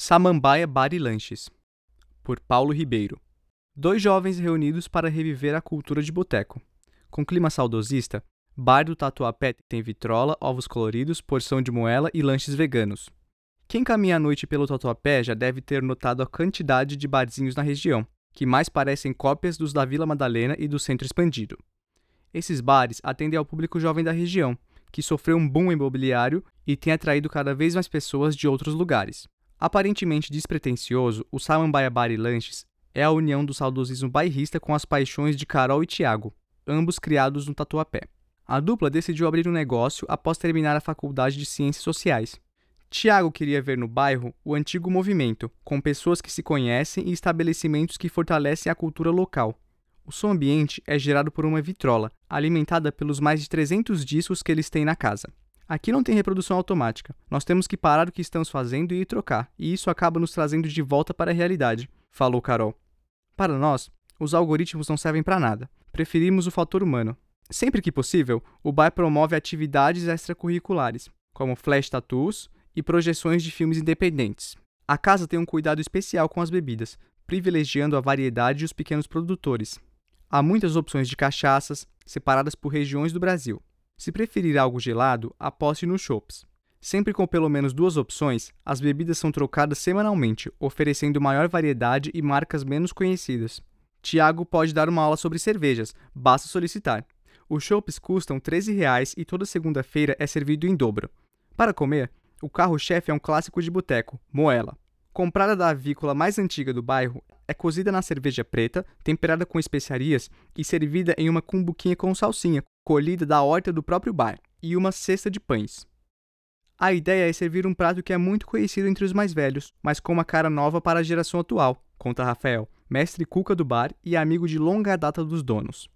Samambaia Bar e Lanches, por Paulo Ribeiro. Dois jovens reunidos para reviver a cultura de boteco. Com clima saudosista, Bar do Tatuapé tem vitrola, ovos coloridos, porção de moela e lanches veganos. Quem caminha à noite pelo Tatuapé já deve ter notado a quantidade de barzinhos na região, que mais parecem cópias dos da Vila Madalena e do Centro Expandido. Esses bares atendem ao público jovem da região, que sofreu um boom imobiliário e tem atraído cada vez mais pessoas de outros lugares. Aparentemente despretensioso, o Samambaia Bar e Lanches é a união do saudosismo bairrista com as paixões de Carol e Tiago, ambos criados no Tatuapé. A dupla decidiu abrir um negócio após terminar a faculdade de Ciências Sociais. Tiago queria ver no bairro o antigo movimento, com pessoas que se conhecem e estabelecimentos que fortalecem a cultura local. O som ambiente é gerado por uma vitrola, alimentada pelos mais de 300 discos que eles têm na casa. Aqui não tem reprodução automática. Nós temos que parar o que estamos fazendo e trocar, e isso acaba nos trazendo de volta para a realidade, falou Carol. Para nós, os algoritmos não servem para nada. Preferimos o fator humano. Sempre que possível, o bar promove atividades extracurriculares, como flash tattoos e projeções de filmes independentes. A casa tem um cuidado especial com as bebidas, privilegiando a variedade e os pequenos produtores. Há muitas opções de cachaças, separadas por regiões do Brasil. Se preferir algo gelado, aposte nos chopps. Sempre com pelo menos duas opções, as bebidas são trocadas semanalmente, oferecendo maior variedade e marcas menos conhecidas. Tiago pode dar uma aula sobre cervejas, basta solicitar. Os chopps custam R$ 13,00 e toda segunda-feira é servido em dobro. Para comer, o carro-chefe é um clássico de boteco, moela. Comprada da avícola mais antiga do bairro, é cozida na cerveja preta, temperada com especiarias e servida em uma cumbuquinha com salsinha, colhida da horta do próprio bar, e uma cesta de pães. A ideia é servir um prato que é muito conhecido entre os mais velhos, mas com uma cara nova para a geração atual, conta Rafael, mestre cuca do bar e amigo de longa data dos donos.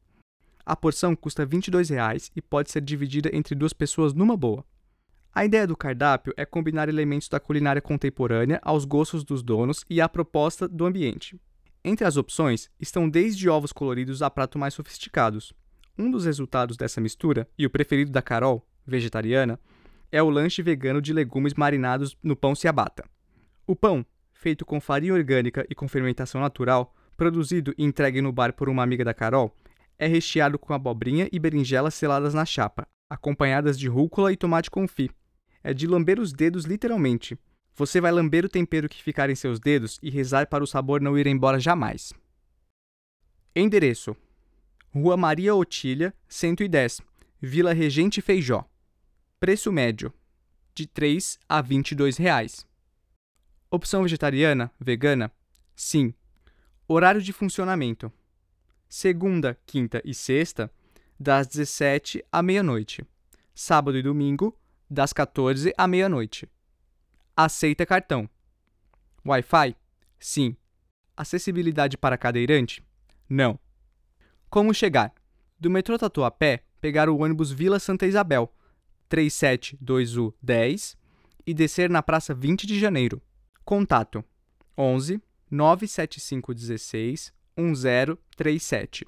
A porção custa R$ 22,00 e pode ser dividida entre duas pessoas numa boa. A ideia do cardápio é combinar elementos da culinária contemporânea aos gostos dos donos e à proposta do ambiente. Entre as opções estão desde ovos coloridos a pratos mais sofisticados. Um dos resultados dessa mistura, e o preferido da Carol, vegetariana, é o lanche vegano de legumes marinados no pão ciabatta. O pão, feito com farinha orgânica e com fermentação natural, produzido e entregue no bar por uma amiga da Carol, é recheado com abobrinha e berinjelas seladas na chapa, acompanhadas de rúcula e tomate confit. É de lamber os dedos literalmente. Você vai lamber o tempero que ficar em seus dedos e rezar para o sabor não ir embora jamais. Endereço: Rua Maria Otília, 110, Vila Regente Feijó. Preço médio: de 3 a 22 reais. Opção vegetariana, vegana? Sim. Horário de funcionamento: segunda, quinta e sexta, das 17 à meia-noite. Sábado e domingo, das 14 à meia-noite. Aceita cartão. Wi-Fi? Sim. Acessibilidade para cadeirante? Não. Como chegar? Do metrô Tatuapé, pegar o ônibus Vila Santa Isabel, 372U10, e descer na Praça 20 de Janeiro. Contato: 11 97516 1037.